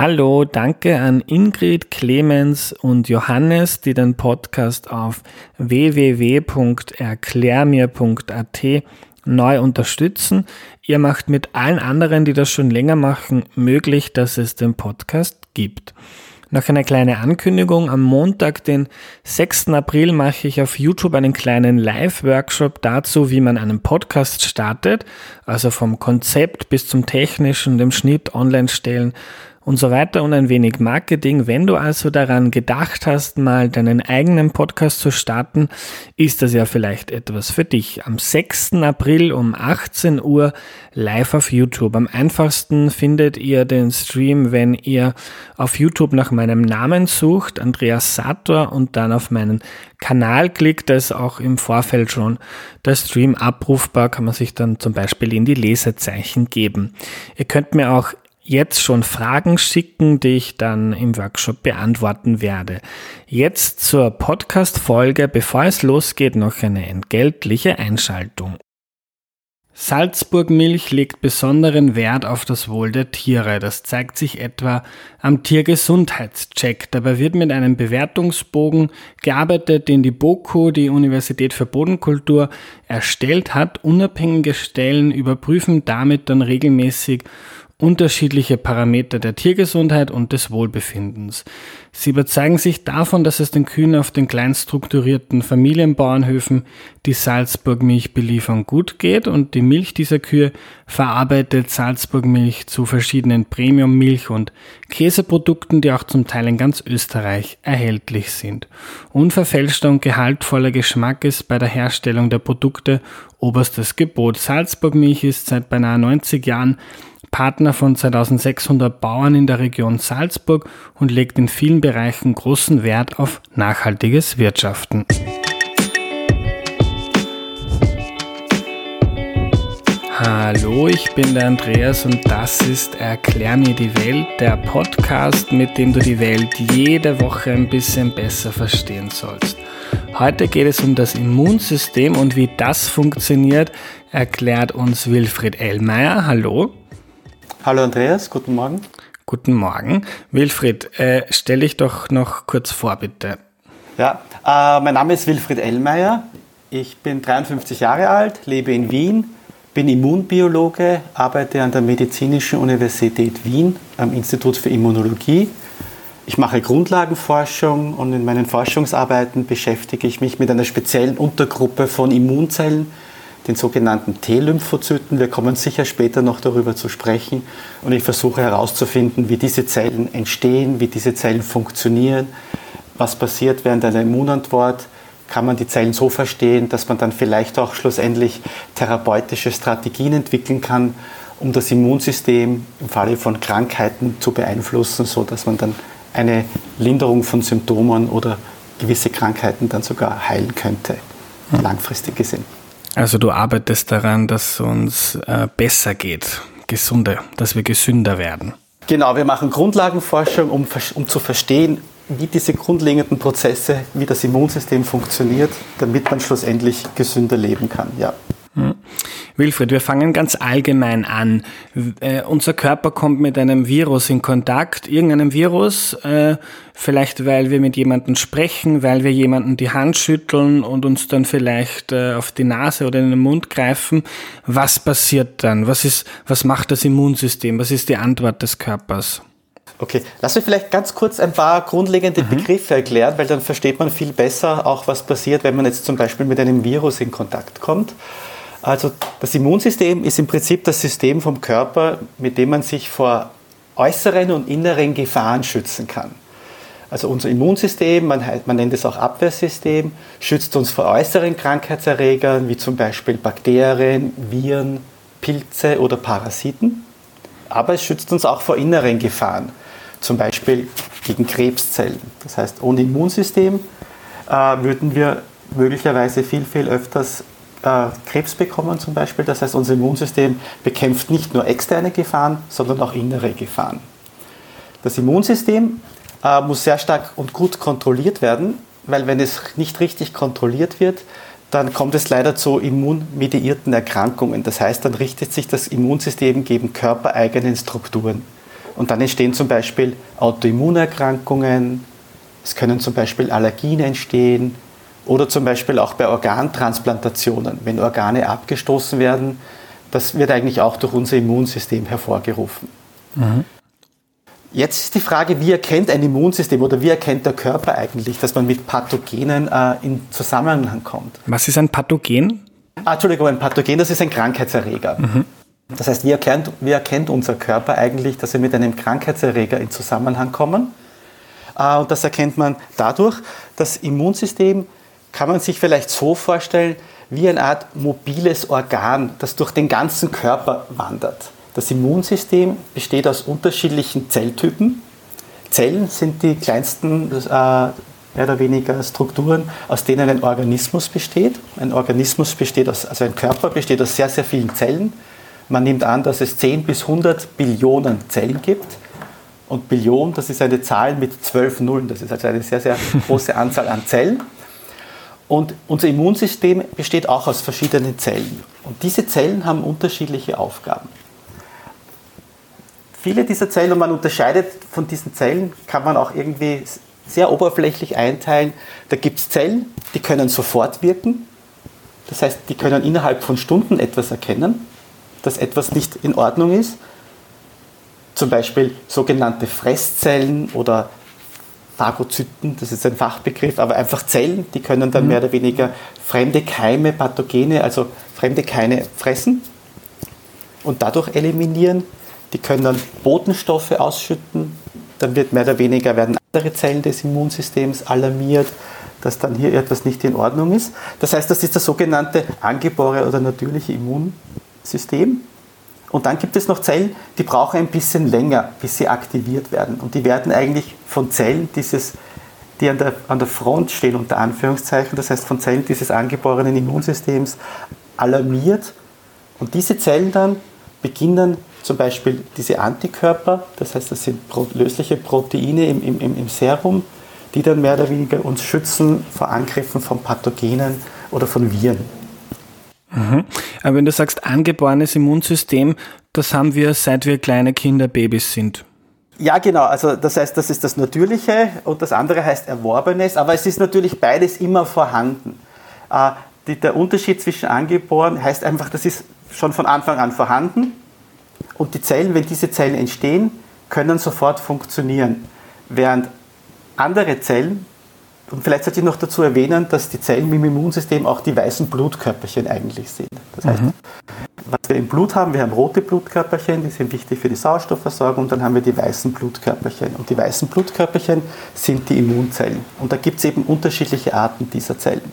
Hallo, danke an Ingrid, Clemens und Johannes, die den Podcast auf www.erklärmir.at neu unterstützen. Ihr macht mit allen anderen, die das schon länger machen, möglich, dass es den Podcast gibt. Noch eine kleine Ankündigung. Am Montag, den 6. April, mache ich auf YouTube einen kleinen Live-Workshop dazu, wie man einen Podcast startet. Also vom Konzept bis zum technischen, dem Schnitt, online stellen und so weiter und ein wenig Marketing. Wenn du also daran gedacht hast, mal deinen eigenen Podcast zu starten, ist das ja vielleicht etwas für dich. Am 6. April um 18 Uhr live auf YouTube. Am einfachsten findet ihr den Stream, wenn ihr auf YouTube nach meinem Namen sucht, Andreas Sator, und dann auf meinen Kanal klickt. Da ist auch im Vorfeld schon der Stream abrufbar, kann man sich dann zum Beispiel in die Lesezeichen geben. Ihr könnt mir auch jetzt schon Fragen schicken, die ich dann im Workshop beantworten werde. Jetzt zur Podcast-Folge, bevor es losgeht, noch eine entgeltliche Einschaltung. Salzburg Milch legt besonderen Wert auf das Wohl der Tiere. Das zeigt sich etwa am Tiergesundheitscheck. Dabei wird mit einem Bewertungsbogen gearbeitet, den die BOKU, die Universität für Bodenkultur, erstellt hat. Unabhängige Stellen überprüfen damit dann regelmäßig, unterschiedliche Parameter der Tiergesundheit und des Wohlbefindens. Sie überzeugen sich davon, dass es den Kühen auf den kleinstrukturierten Familienbauernhöfen, die Salzburg Milch beliefern, gut geht und die Milch dieser Kühe verarbeitet Salzburg Milch zu verschiedenen Premium-Milch- und Käseprodukten, die auch zum Teil in ganz Österreich erhältlich sind. Unverfälschter und gehaltvoller Geschmack ist bei der Herstellung der Produkte oberstes Gebot. Salzburg Milch ist seit beinahe 90 Jahren Partner von 2600 Bauern in der Region Salzburg und legt in vielen Bereichen großen Wert auf nachhaltiges Wirtschaften. Hallo, ich bin der Andreas und das ist Erklär mir die Welt, der Podcast, mit dem du die Welt jede Woche ein bisschen besser verstehen sollst. Heute geht es um das Immunsystem und wie das funktioniert, erklärt uns Wilfried Ellmeier. Hallo. Hallo Andreas, guten Morgen. Guten Morgen. Wilfried, äh, stell dich doch noch kurz vor, bitte. Ja, äh, mein Name ist Wilfried Ellmeier. Ich bin 53 Jahre alt, lebe in Wien, bin Immunbiologe, arbeite an der Medizinischen Universität Wien am Institut für Immunologie. Ich mache Grundlagenforschung und in meinen Forschungsarbeiten beschäftige ich mich mit einer speziellen Untergruppe von Immunzellen, den sogenannten T-Lymphozyten. Wir kommen sicher später noch darüber zu sprechen. Und ich versuche herauszufinden, wie diese Zellen entstehen, wie diese Zellen funktionieren, was passiert während einer Immunantwort. Kann man die Zellen so verstehen, dass man dann vielleicht auch schlussendlich therapeutische Strategien entwickeln kann, um das Immunsystem im Falle von Krankheiten zu beeinflussen, sodass man dann eine Linderung von Symptomen oder gewisse Krankheiten dann sogar heilen könnte, langfristig gesehen. Also du arbeitest daran, dass uns äh, besser geht, gesunder, dass wir gesünder werden. Genau, wir machen Grundlagenforschung, um, um zu verstehen, wie diese grundlegenden Prozesse, wie das Immunsystem funktioniert, damit man schlussendlich gesünder leben kann. Ja. Hm. Wilfried, wir fangen ganz allgemein an. Äh, unser Körper kommt mit einem Virus in Kontakt, irgendeinem Virus, äh, vielleicht weil wir mit jemandem sprechen, weil wir jemanden die Hand schütteln und uns dann vielleicht äh, auf die Nase oder in den Mund greifen. Was passiert dann? Was ist, was macht das Immunsystem? Was ist die Antwort des Körpers? Okay, lass mich vielleicht ganz kurz ein paar grundlegende mhm. Begriffe erklären, weil dann versteht man viel besser auch, was passiert, wenn man jetzt zum Beispiel mit einem Virus in Kontakt kommt. Also das Immunsystem ist im Prinzip das System vom Körper, mit dem man sich vor äußeren und inneren Gefahren schützen kann. Also unser Immunsystem, man, man nennt es auch Abwehrsystem, schützt uns vor äußeren Krankheitserregern wie zum Beispiel Bakterien, Viren, Pilze oder Parasiten. Aber es schützt uns auch vor inneren Gefahren, zum Beispiel gegen Krebszellen. Das heißt, ohne Immunsystem äh, würden wir möglicherweise viel, viel öfters äh, Krebs bekommen zum Beispiel. Das heißt, unser Immunsystem bekämpft nicht nur externe Gefahren, sondern auch innere Gefahren. Das Immunsystem äh, muss sehr stark und gut kontrolliert werden, weil wenn es nicht richtig kontrolliert wird, dann kommt es leider zu immunmediierten Erkrankungen. Das heißt, dann richtet sich das Immunsystem gegen körpereigenen Strukturen. Und dann entstehen zum Beispiel Autoimmunerkrankungen, es können zum Beispiel Allergien entstehen oder zum Beispiel auch bei Organtransplantationen, wenn Organe abgestoßen werden. Das wird eigentlich auch durch unser Immunsystem hervorgerufen. Mhm. Jetzt ist die Frage, wie erkennt ein Immunsystem oder wie erkennt der Körper eigentlich, dass man mit Pathogenen äh, in Zusammenhang kommt? Was ist ein Pathogen? Ah, Entschuldigung, ein Pathogen, das ist ein Krankheitserreger. Mhm. Das heißt, wie erkennt, wie erkennt unser Körper eigentlich, dass wir mit einem Krankheitserreger in Zusammenhang kommen? Äh, und das erkennt man dadurch, das Immunsystem kann man sich vielleicht so vorstellen, wie eine Art mobiles Organ, das durch den ganzen Körper wandert. Das Immunsystem besteht aus unterschiedlichen Zelltypen. Zellen sind die kleinsten, äh, mehr oder weniger Strukturen, aus denen ein Organismus besteht. Ein Organismus besteht aus, also ein Körper besteht aus sehr, sehr vielen Zellen. Man nimmt an, dass es 10 bis 100 Billionen Zellen gibt. Und Billion, das ist eine Zahl mit 12 Nullen. Das ist also eine sehr, sehr große Anzahl an Zellen. Und unser Immunsystem besteht auch aus verschiedenen Zellen. Und diese Zellen haben unterschiedliche Aufgaben. Viele dieser Zellen, und man unterscheidet von diesen Zellen, kann man auch irgendwie sehr oberflächlich einteilen. Da gibt es Zellen, die können sofort wirken. Das heißt, die können innerhalb von Stunden etwas erkennen dass etwas nicht in Ordnung ist. Zum Beispiel sogenannte Fresszellen oder Phagozyten, das ist ein Fachbegriff, aber einfach Zellen, die können dann mhm. mehr oder weniger fremde Keime, Pathogene, also fremde Keime fressen und dadurch eliminieren. Die können dann Botenstoffe ausschütten, dann wird mehr oder weniger werden andere Zellen des Immunsystems alarmiert, dass dann hier etwas nicht in Ordnung ist. Das heißt, das ist das sogenannte angeborene oder natürliche Immunsystem. Und dann gibt es noch Zellen, die brauchen ein bisschen länger, bis sie aktiviert werden. Und die werden eigentlich von Zellen dieses, die an der, an der Front stehen, unter Anführungszeichen, das heißt von Zellen dieses angeborenen Immunsystems alarmiert. Und diese Zellen dann beginnen zum Beispiel diese Antikörper, das heißt, das sind lösliche Proteine im, im, im Serum, die dann mehr oder weniger uns schützen vor Angriffen von Pathogenen oder von Viren. Mhm. Aber wenn du sagst angeborenes Immunsystem, das haben wir seit wir kleine Kinder Babys sind. Ja, genau. Also das heißt, das ist das Natürliche und das andere heißt Erworbenes, aber es ist natürlich beides immer vorhanden. Äh, die, der Unterschied zwischen angeboren heißt einfach, das ist schon von Anfang an vorhanden und die Zellen, wenn diese Zellen entstehen, können sofort funktionieren. Während andere Zellen, und vielleicht sollte ich noch dazu erwähnen, dass die Zellen im Immunsystem auch die weißen Blutkörperchen eigentlich sind. Das heißt, mhm. was wir im Blut haben, wir haben rote Blutkörperchen, die sind wichtig für die Sauerstoffversorgung, und dann haben wir die weißen Blutkörperchen. Und die weißen Blutkörperchen sind die Immunzellen. Und da gibt es eben unterschiedliche Arten dieser Zellen.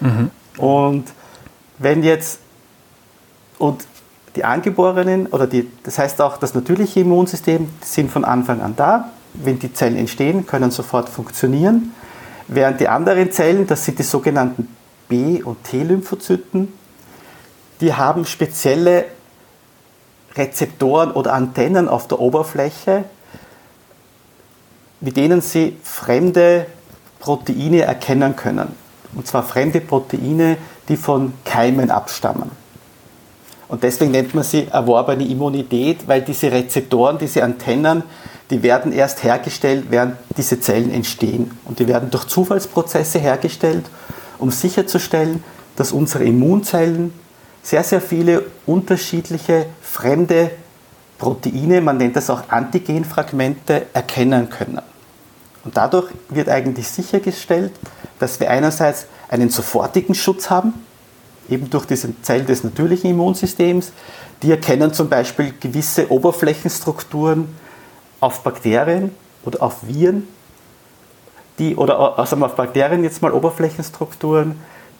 Mhm. Und wenn jetzt, und die Angeborenen, oder die, das heißt auch das natürliche Immunsystem, sind von Anfang an da. Wenn die Zellen entstehen, können sofort funktionieren. Während die anderen Zellen, das sind die sogenannten B- und T-Lymphozyten, die haben spezielle Rezeptoren oder Antennen auf der Oberfläche, mit denen sie fremde Proteine erkennen können. Und zwar fremde Proteine, die von Keimen abstammen. Und deswegen nennt man sie erworbene Immunität, weil diese Rezeptoren, diese Antennen die werden erst hergestellt, während diese Zellen entstehen. Und die werden durch Zufallsprozesse hergestellt, um sicherzustellen, dass unsere Immunzellen sehr, sehr viele unterschiedliche fremde Proteine, man nennt das auch Antigenfragmente, erkennen können. Und dadurch wird eigentlich sichergestellt, dass wir einerseits einen sofortigen Schutz haben, eben durch diese Zellen des natürlichen Immunsystems. Die erkennen zum Beispiel gewisse Oberflächenstrukturen, auf Bakterien oder auf Viren, die, oder also auf Bakterien jetzt mal Oberflächenstrukturen,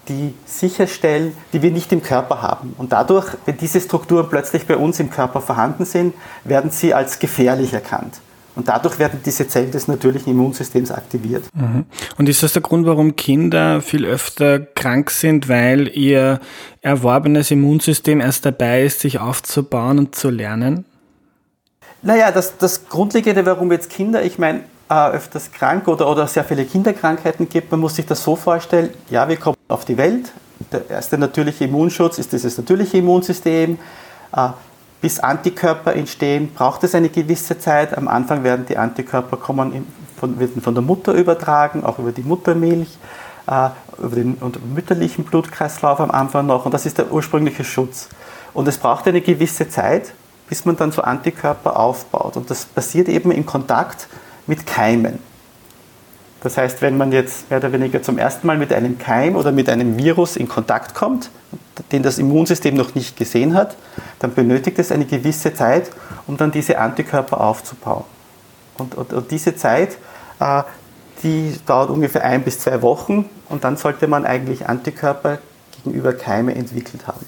die sicherstellen, die wir nicht im Körper haben. Und dadurch, wenn diese Strukturen plötzlich bei uns im Körper vorhanden sind, werden sie als gefährlich erkannt. Und dadurch werden diese Zellen des natürlichen Immunsystems aktiviert. Mhm. Und ist das der Grund, warum Kinder viel öfter krank sind, weil ihr erworbenes Immunsystem erst dabei ist, sich aufzubauen und zu lernen? Naja, das, das Grundlegende, warum jetzt Kinder, ich meine, äh, öfters krank oder, oder sehr viele Kinderkrankheiten gibt, man muss sich das so vorstellen, ja, wir kommen auf die Welt, der erste natürliche Immunschutz ist dieses natürliche Immunsystem, äh, bis Antikörper entstehen, braucht es eine gewisse Zeit. Am Anfang werden die Antikörper kommen, von, werden von der Mutter übertragen, auch über die Muttermilch, äh, über den mütterlichen Blutkreislauf am Anfang noch. Und das ist der ursprüngliche Schutz. Und es braucht eine gewisse Zeit, bis man dann so Antikörper aufbaut. Und das passiert eben im Kontakt mit Keimen. Das heißt, wenn man jetzt mehr oder weniger zum ersten Mal mit einem Keim oder mit einem Virus in Kontakt kommt, den das Immunsystem noch nicht gesehen hat, dann benötigt es eine gewisse Zeit, um dann diese Antikörper aufzubauen. Und, und, und diese Zeit, äh, die dauert ungefähr ein bis zwei Wochen und dann sollte man eigentlich Antikörper gegenüber Keime entwickelt haben.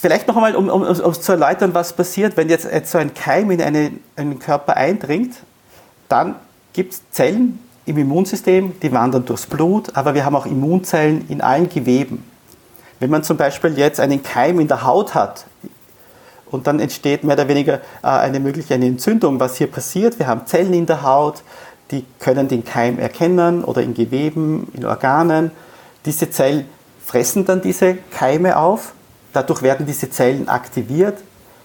Vielleicht noch einmal, um, um, um zu erläutern, was passiert, wenn jetzt, so ein Keim in eine, einen Körper eindringt, dann gibt es Zellen, im Immunsystem, die wandern durchs Blut, aber wir haben auch Immunzellen in allen Geweben. Wenn man zum Beispiel jetzt einen Keim in der Haut hat und dann entsteht mehr oder weniger äh, eine mögliche Entzündung, was hier passiert, wir haben Zellen in der Haut, die können den Keim erkennen oder in Geweben, in Organen. Diese Zellen fressen dann diese Keime auf, dadurch werden diese Zellen aktiviert,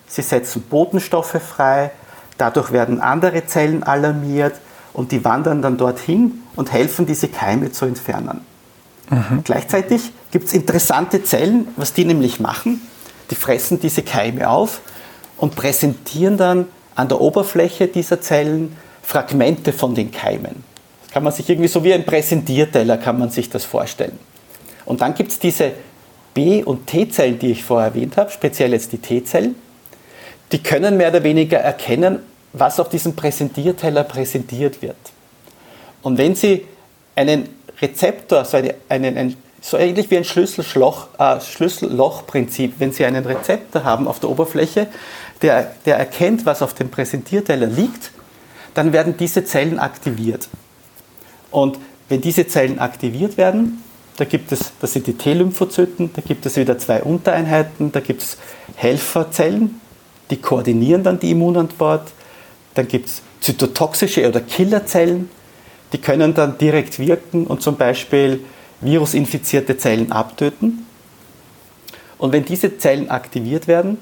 sie setzen Botenstoffe frei, dadurch werden andere Zellen alarmiert, und die wandern dann dorthin und helfen, diese Keime zu entfernen. Mhm. Gleichzeitig gibt es interessante Zellen, was die nämlich machen. Die fressen diese Keime auf und präsentieren dann an der Oberfläche dieser Zellen Fragmente von den Keimen. Das kann man sich irgendwie so wie ein Präsentierteller kann man sich das vorstellen. Und dann gibt es diese B- und T-Zellen, die ich vorher erwähnt habe, speziell jetzt die T-Zellen. Die können mehr oder weniger erkennen, was auf diesem Präsentierteller präsentiert wird. Und wenn Sie einen Rezeptor, so, eine, einen, ein, so ähnlich wie ein äh, Schlüssellochprinzip, wenn Sie einen Rezeptor haben auf der Oberfläche, der, der erkennt, was auf dem Präsentierteller liegt, dann werden diese Zellen aktiviert. Und wenn diese Zellen aktiviert werden, da gibt es, das sind die T-Lymphozyten, da gibt es wieder zwei Untereinheiten, da gibt es Helferzellen, die koordinieren dann die Immunantwort. Dann gibt es zytotoxische oder Killerzellen, die können dann direkt wirken und zum Beispiel virusinfizierte Zellen abtöten. Und wenn diese Zellen aktiviert werden,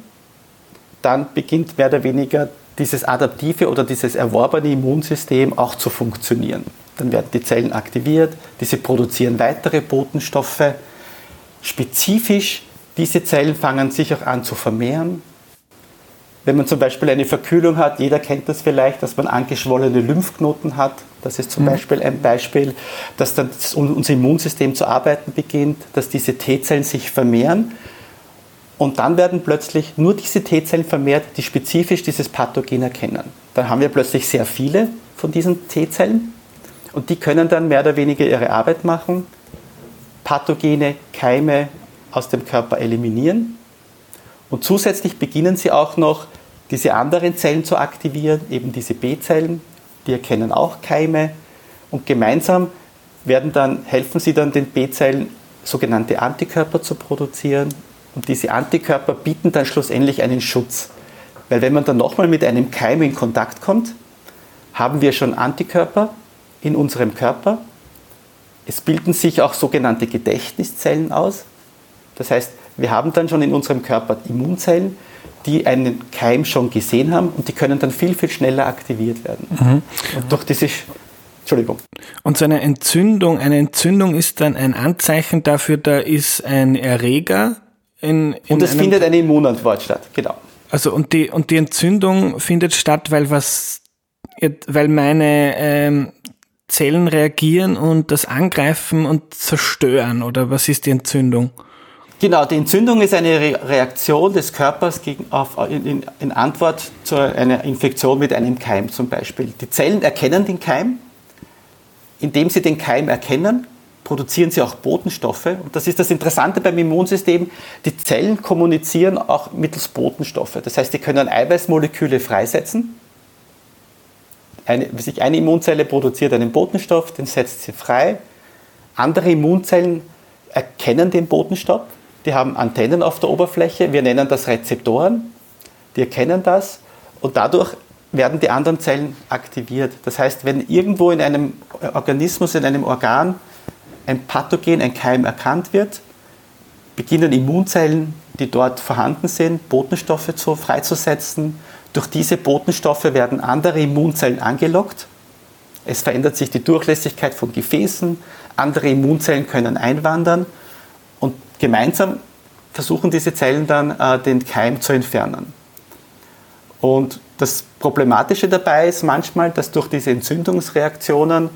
dann beginnt mehr oder weniger dieses adaptive oder dieses erworbene Immunsystem auch zu funktionieren. Dann werden die Zellen aktiviert, diese produzieren weitere Botenstoffe. Spezifisch, diese Zellen fangen sich auch an zu vermehren, wenn man zum Beispiel eine Verkühlung hat, jeder kennt das vielleicht, dass man angeschwollene Lymphknoten hat. Das ist zum mhm. Beispiel ein Beispiel, dass dann unser Immunsystem zu arbeiten beginnt, dass diese T-Zellen sich vermehren. Und dann werden plötzlich nur diese T-Zellen vermehrt, die spezifisch dieses Pathogen erkennen. Dann haben wir plötzlich sehr viele von diesen T-Zellen und die können dann mehr oder weniger ihre Arbeit machen, Pathogene, Keime aus dem Körper eliminieren. Und zusätzlich beginnen sie auch noch diese anderen Zellen zu aktivieren, eben diese B-Zellen, die erkennen auch Keime. Und gemeinsam werden dann, helfen sie dann den B-Zellen sogenannte Antikörper zu produzieren. Und diese Antikörper bieten dann schlussendlich einen Schutz. Weil wenn man dann nochmal mit einem Keim in Kontakt kommt, haben wir schon Antikörper in unserem Körper. Es bilden sich auch sogenannte Gedächtniszellen aus. Das heißt, wir haben dann schon in unserem Körper Immunzellen, die einen Keim schon gesehen haben und die können dann viel, viel schneller aktiviert werden. Mhm. Und durch diese Entschuldigung. Und so eine Entzündung, eine Entzündung ist dann ein Anzeichen dafür, da ist ein Erreger in, in Und es findet eine Immunantwort statt, genau. Also und die und die Entzündung findet statt, weil was weil meine ähm, Zellen reagieren und das angreifen und zerstören oder was ist die Entzündung? Genau, die Entzündung ist eine Reaktion des Körpers gegen, auf, in, in, Antwort zu einer Infektion mit einem Keim zum Beispiel. Die Zellen erkennen den Keim. Indem sie den Keim erkennen, produzieren sie auch Botenstoffe. Und das ist das Interessante beim Immunsystem. Die Zellen kommunizieren auch mittels Botenstoffe. Das heißt, sie können Eiweißmoleküle freisetzen. Eine, eine Immunzelle produziert einen Botenstoff, den setzt sie frei. Andere Immunzellen erkennen den Botenstoff die haben Antennen auf der Oberfläche, wir nennen das Rezeptoren, die erkennen das und dadurch werden die anderen Zellen aktiviert. Das heißt, wenn irgendwo in einem Organismus, in einem Organ ein Pathogen, ein Keim erkannt wird, beginnen Immunzellen die dort vorhanden sind, Botenstoffe zu, freizusetzen. Durch diese Botenstoffe werden andere Immunzellen angelockt. Es verändert sich die Durchlässigkeit von Gefäßen, andere Immunzellen können einwandern und gemeinsam versuchen diese Zellen dann äh, den Keim zu entfernen. Und das Problematische dabei ist manchmal, dass durch diese Entzündungsreaktionen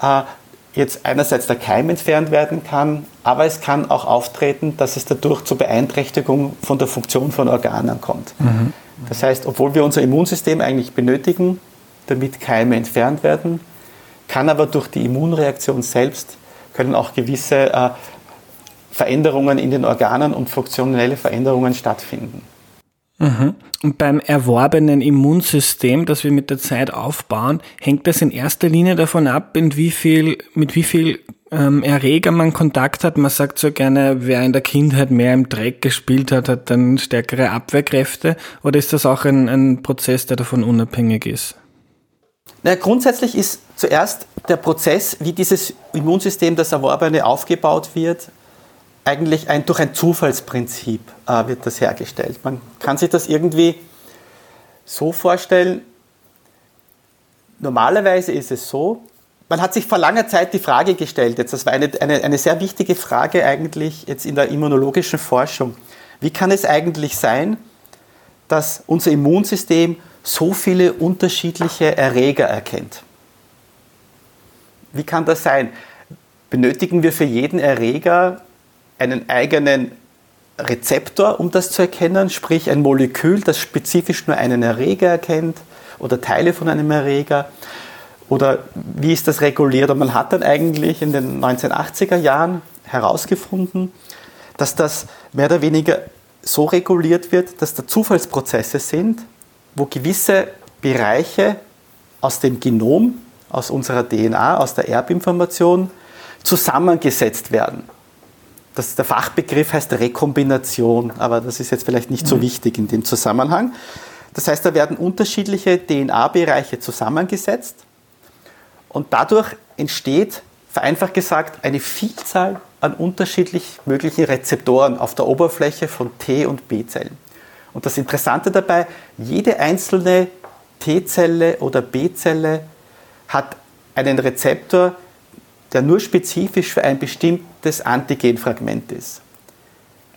äh, jetzt einerseits der Keim entfernt werden kann, aber es kann auch auftreten, dass es dadurch zur Beeinträchtigung von der Funktion von Organen kommt. Mhm. Das heißt, obwohl wir unser Immunsystem eigentlich benötigen, damit Keime entfernt werden, kann aber durch die Immunreaktion selbst können auch gewisse äh, Veränderungen in den Organen und funktionelle Veränderungen stattfinden. Mhm. Und beim erworbenen Immunsystem, das wir mit der Zeit aufbauen, hängt das in erster Linie davon ab, in wie viel, mit wie viel ähm, Erreger man Kontakt hat. Man sagt so gerne, wer in der Kindheit mehr im Dreck gespielt hat, hat dann stärkere Abwehrkräfte. Oder ist das auch ein, ein Prozess, der davon unabhängig ist? Na, grundsätzlich ist zuerst der Prozess, wie dieses Immunsystem, das Erworbene, aufgebaut wird, eigentlich ein, durch ein Zufallsprinzip äh, wird das hergestellt. Man kann sich das irgendwie so vorstellen, normalerweise ist es so, man hat sich vor langer Zeit die Frage gestellt, jetzt, das war eine, eine, eine sehr wichtige Frage eigentlich jetzt in der immunologischen Forschung. Wie kann es eigentlich sein, dass unser Immunsystem so viele unterschiedliche Erreger erkennt? Wie kann das sein? Benötigen wir für jeden Erreger einen eigenen Rezeptor, um das zu erkennen, sprich ein Molekül, das spezifisch nur einen Erreger erkennt oder Teile von einem Erreger. Oder wie ist das reguliert? Und man hat dann eigentlich in den 1980er Jahren herausgefunden, dass das mehr oder weniger so reguliert wird, dass da Zufallsprozesse sind, wo gewisse Bereiche aus dem Genom, aus unserer DNA, aus der Erbinformation zusammengesetzt werden. Das, der Fachbegriff heißt Rekombination, aber das ist jetzt vielleicht nicht so mhm. wichtig in dem Zusammenhang. Das heißt, da werden unterschiedliche DNA-Bereiche zusammengesetzt und dadurch entsteht, vereinfacht gesagt, eine Vielzahl an unterschiedlich möglichen Rezeptoren auf der Oberfläche von T- und B-Zellen. Und das Interessante dabei, jede einzelne T-Zelle oder B-Zelle hat einen Rezeptor, der nur spezifisch für ein bestimmtes Antigenfragment ist.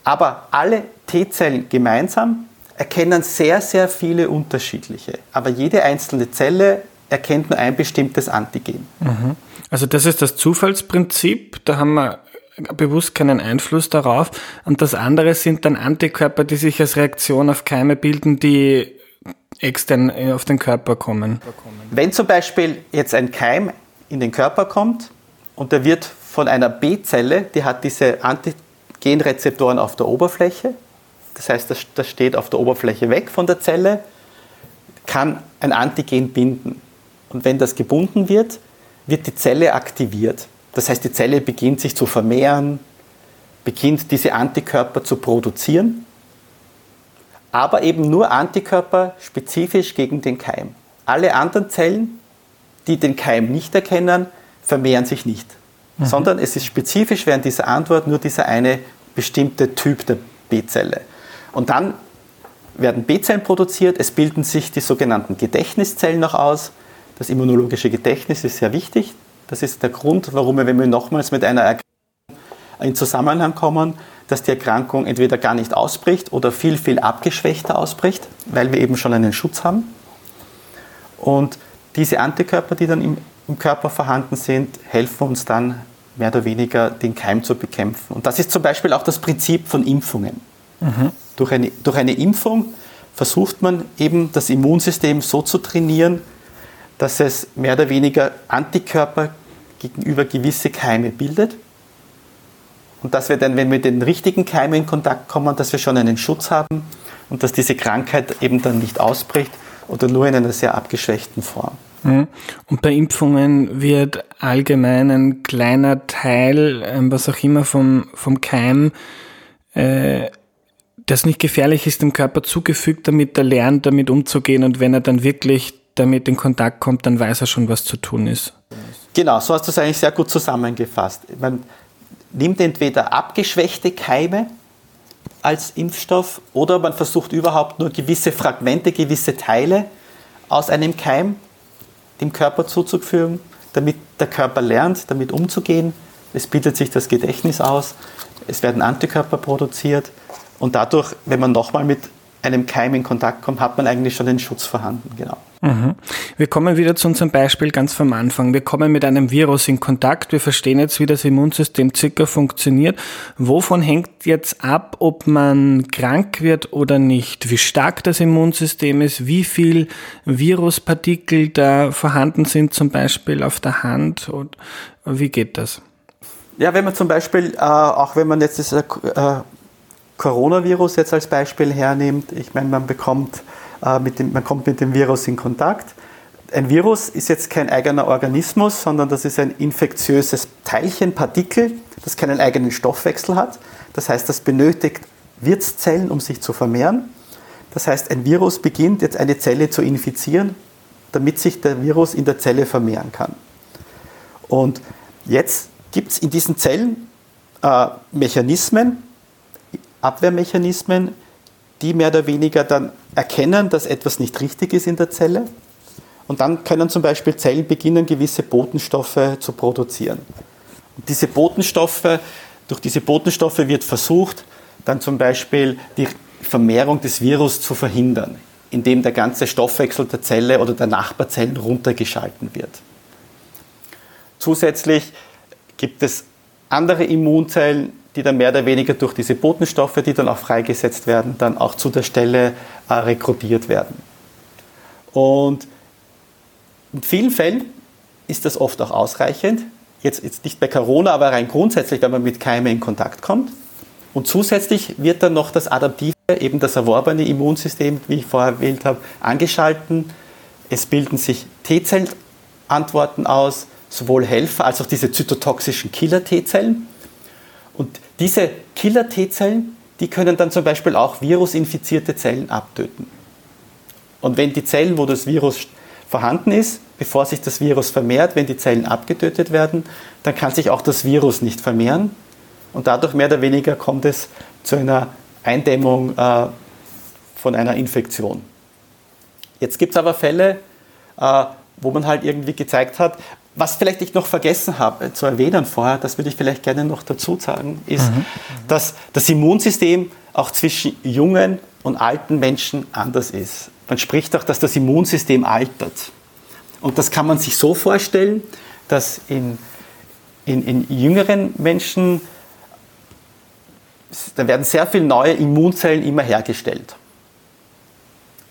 Aber alle T-Zellen gemeinsam erkennen sehr, sehr viele unterschiedliche. Aber jede einzelne Zelle erkennt nur ein bestimmtes Antigen. Mhm. Also das ist das Zufallsprinzip. Da haben wir bewusst keinen Einfluss darauf. Und das andere sind dann Antikörper, die sich als Reaktion auf Keime bilden, die extern auf den Körper kommen. Wenn zum Beispiel jetzt ein Keim in den Körper kommt, und der wird von einer B-Zelle, die hat diese Antigenrezeptoren auf der Oberfläche, das heißt, das, das steht auf der Oberfläche weg von der Zelle, kann ein Antigen binden. Und wenn das gebunden wird, wird die Zelle aktiviert. Das heißt, die Zelle beginnt sich zu vermehren, beginnt diese Antikörper zu produzieren, aber eben nur Antikörper spezifisch gegen den Keim. Alle anderen Zellen, die den Keim nicht erkennen, vermehren sich nicht, mhm. sondern es ist spezifisch während dieser Antwort nur dieser eine bestimmte Typ der B-Zelle. Und dann werden B-Zellen produziert, es bilden sich die sogenannten Gedächtniszellen noch aus. Das immunologische Gedächtnis ist sehr wichtig. Das ist der Grund, warum wir, wenn wir nochmals mit einer Erkrankung in Zusammenhang kommen, dass die Erkrankung entweder gar nicht ausbricht oder viel, viel abgeschwächter ausbricht, weil wir eben schon einen Schutz haben. Und diese Antikörper, die dann im im Körper vorhanden sind, helfen uns dann mehr oder weniger den Keim zu bekämpfen. Und das ist zum Beispiel auch das Prinzip von Impfungen. Mhm. Durch, eine, durch eine Impfung versucht man eben das Immunsystem so zu trainieren, dass es mehr oder weniger Antikörper gegenüber gewisse Keime bildet. Und dass wir dann, wenn wir mit den richtigen Keimen in Kontakt kommen, dass wir schon einen Schutz haben und dass diese Krankheit eben dann nicht ausbricht oder nur in einer sehr abgeschwächten Form. Mhm. Und bei Impfungen wird allgemein ein kleiner Teil, ähm, was auch immer vom, vom Keim, äh, das nicht gefährlich ist, dem Körper zugefügt, damit er lernt, damit umzugehen. Und wenn er dann wirklich damit in Kontakt kommt, dann weiß er schon, was zu tun ist. Genau, so hast du es eigentlich sehr gut zusammengefasst. Man nimmt entweder abgeschwächte Keime, als Impfstoff oder man versucht überhaupt nur gewisse Fragmente, gewisse Teile aus einem Keim dem Körper zuzuführen, damit der Körper lernt, damit umzugehen. Es bildet sich das Gedächtnis aus, es werden Antikörper produziert und dadurch, wenn man nochmal mit einem Keim in Kontakt kommt, hat man eigentlich schon den Schutz vorhanden. Genau. Mhm. Wir kommen wieder zu unserem Beispiel ganz vom Anfang. Wir kommen mit einem Virus in Kontakt. Wir verstehen jetzt, wie das Immunsystem circa funktioniert. Wovon hängt jetzt ab, ob man krank wird oder nicht? Wie stark das Immunsystem ist, wie viel Viruspartikel da vorhanden sind, zum Beispiel auf der Hand und wie geht das? Ja, wenn man zum Beispiel, äh, auch wenn man jetzt das äh, Coronavirus jetzt als Beispiel hernimmt, ich meine, man bekommt äh, mit dem, man kommt mit dem Virus in Kontakt. Ein Virus ist jetzt kein eigener Organismus, sondern das ist ein infektiöses Teilchen, Partikel, das keinen eigenen Stoffwechsel hat. Das heißt, das benötigt Wirtszellen, um sich zu vermehren. Das heißt, ein Virus beginnt jetzt eine Zelle zu infizieren, damit sich der Virus in der Zelle vermehren kann. Und jetzt gibt es in diesen Zellen äh, Mechanismen, Abwehrmechanismen, die mehr oder weniger dann erkennen, dass etwas nicht richtig ist in der Zelle. Und dann können zum Beispiel Zellen beginnen, gewisse Botenstoffe zu produzieren. Und diese Botenstoffe, durch diese Botenstoffe wird versucht, dann zum Beispiel die Vermehrung des Virus zu verhindern, indem der ganze Stoffwechsel der Zelle oder der Nachbarzellen runtergeschalten wird. Zusätzlich gibt es andere Immunzellen, die dann mehr oder weniger durch diese Botenstoffe, die dann auch freigesetzt werden, dann auch zu der Stelle äh, rekrutiert werden. Und in vielen Fällen ist das oft auch ausreichend. Jetzt, jetzt nicht bei Corona, aber rein grundsätzlich, wenn man mit Keime in Kontakt kommt. Und zusätzlich wird dann noch das adaptive, eben das erworbene Immunsystem, wie ich vorher erwähnt habe, angeschalten. Es bilden sich T-Zellantworten aus, sowohl Helfer als auch diese zytotoxischen Killer-T-Zellen. Und diese Killer-T-Zellen, die können dann zum Beispiel auch virusinfizierte Zellen abtöten. Und wenn die Zellen, wo das Virus vorhanden ist, bevor sich das Virus vermehrt, wenn die Zellen abgetötet werden, dann kann sich auch das Virus nicht vermehren. Und dadurch mehr oder weniger kommt es zu einer Eindämmung äh, von einer Infektion. Jetzt gibt es aber Fälle, äh, wo man halt irgendwie gezeigt hat, was vielleicht ich noch vergessen habe zu erwähnen vorher, das würde ich vielleicht gerne noch dazu sagen, ist, mhm. dass das Immunsystem auch zwischen jungen und alten Menschen anders ist. Man spricht auch, dass das Immunsystem altert. Und das kann man sich so vorstellen, dass in, in, in jüngeren Menschen, da werden sehr viele neue Immunzellen immer hergestellt.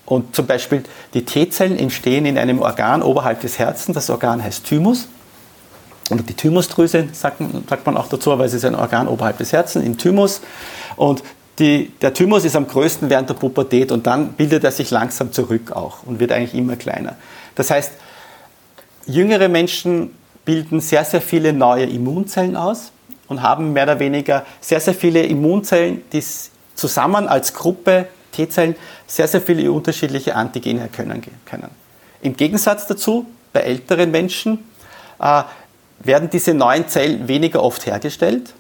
Und zum Beispiel die T-Zellen entstehen in einem Organ oberhalb des Herzens. Das Organ heißt Thymus. Oder die Thymusdrüse sagt man, sagt man auch dazu, weil es ist ein Organ oberhalb des Herzens, im Thymus. Und die, der Thymus ist am größten während der Pubertät und dann bildet er sich langsam zurück auch und wird eigentlich immer kleiner. Das heißt, jüngere Menschen bilden sehr, sehr viele neue Immunzellen aus und haben mehr oder weniger sehr, sehr viele Immunzellen, die zusammen als Gruppe T-Zellen sehr, sehr viele unterschiedliche Antigene erkennen können. Im Gegensatz dazu, bei älteren Menschen äh, werden diese neuen Zellen weniger oft hergestellt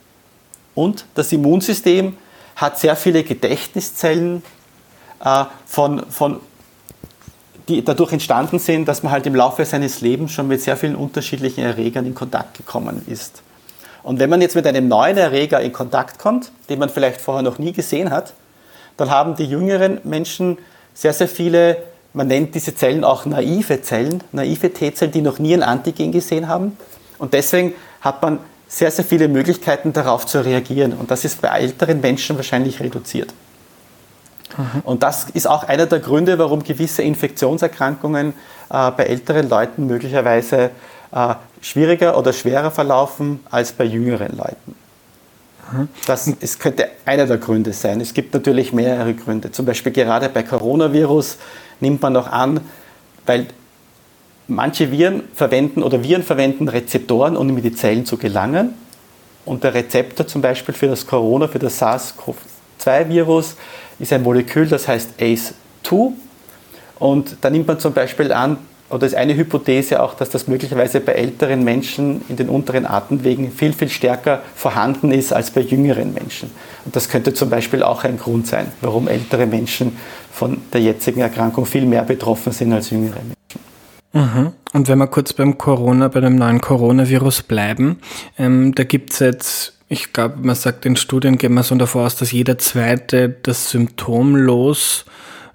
und das Immunsystem hat sehr viele Gedächtniszellen, äh, von, von, die dadurch entstanden sind, dass man halt im Laufe seines Lebens schon mit sehr vielen unterschiedlichen Erregern in Kontakt gekommen ist. Und wenn man jetzt mit einem neuen Erreger in Kontakt kommt, den man vielleicht vorher noch nie gesehen hat, dann haben die jüngeren Menschen sehr, sehr viele, man nennt diese Zellen auch naive Zellen, naive T-Zellen, die noch nie ein Antigen gesehen haben. Und deswegen hat man sehr, sehr viele Möglichkeiten darauf zu reagieren. Und das ist bei älteren Menschen wahrscheinlich reduziert. Mhm. Und das ist auch einer der Gründe, warum gewisse Infektionserkrankungen äh, bei älteren Leuten möglicherweise äh, schwieriger oder schwerer verlaufen als bei jüngeren Leuten. Das es könnte einer der Gründe sein. Es gibt natürlich mehrere Gründe. Zum Beispiel gerade bei Coronavirus nimmt man noch an, weil manche Viren verwenden oder Viren verwenden Rezeptoren, um in die Zellen zu gelangen. Und der Rezeptor zum Beispiel für das Corona, für das SARS-CoV-2-Virus ist ein Molekül, das heißt ACE2. Und da nimmt man zum Beispiel an, oder ist eine Hypothese auch, dass das möglicherweise bei älteren Menschen in den unteren Atemwegen viel, viel stärker vorhanden ist als bei jüngeren Menschen. Und das könnte zum Beispiel auch ein Grund sein, warum ältere Menschen von der jetzigen Erkrankung viel mehr betroffen sind als jüngere Menschen. Mhm. Und wenn wir kurz beim Corona, bei dem neuen Coronavirus bleiben, ähm, da gibt es jetzt ich glaube, man sagt in Studien, geht man so davor aus, dass jeder Zweite das symptomlos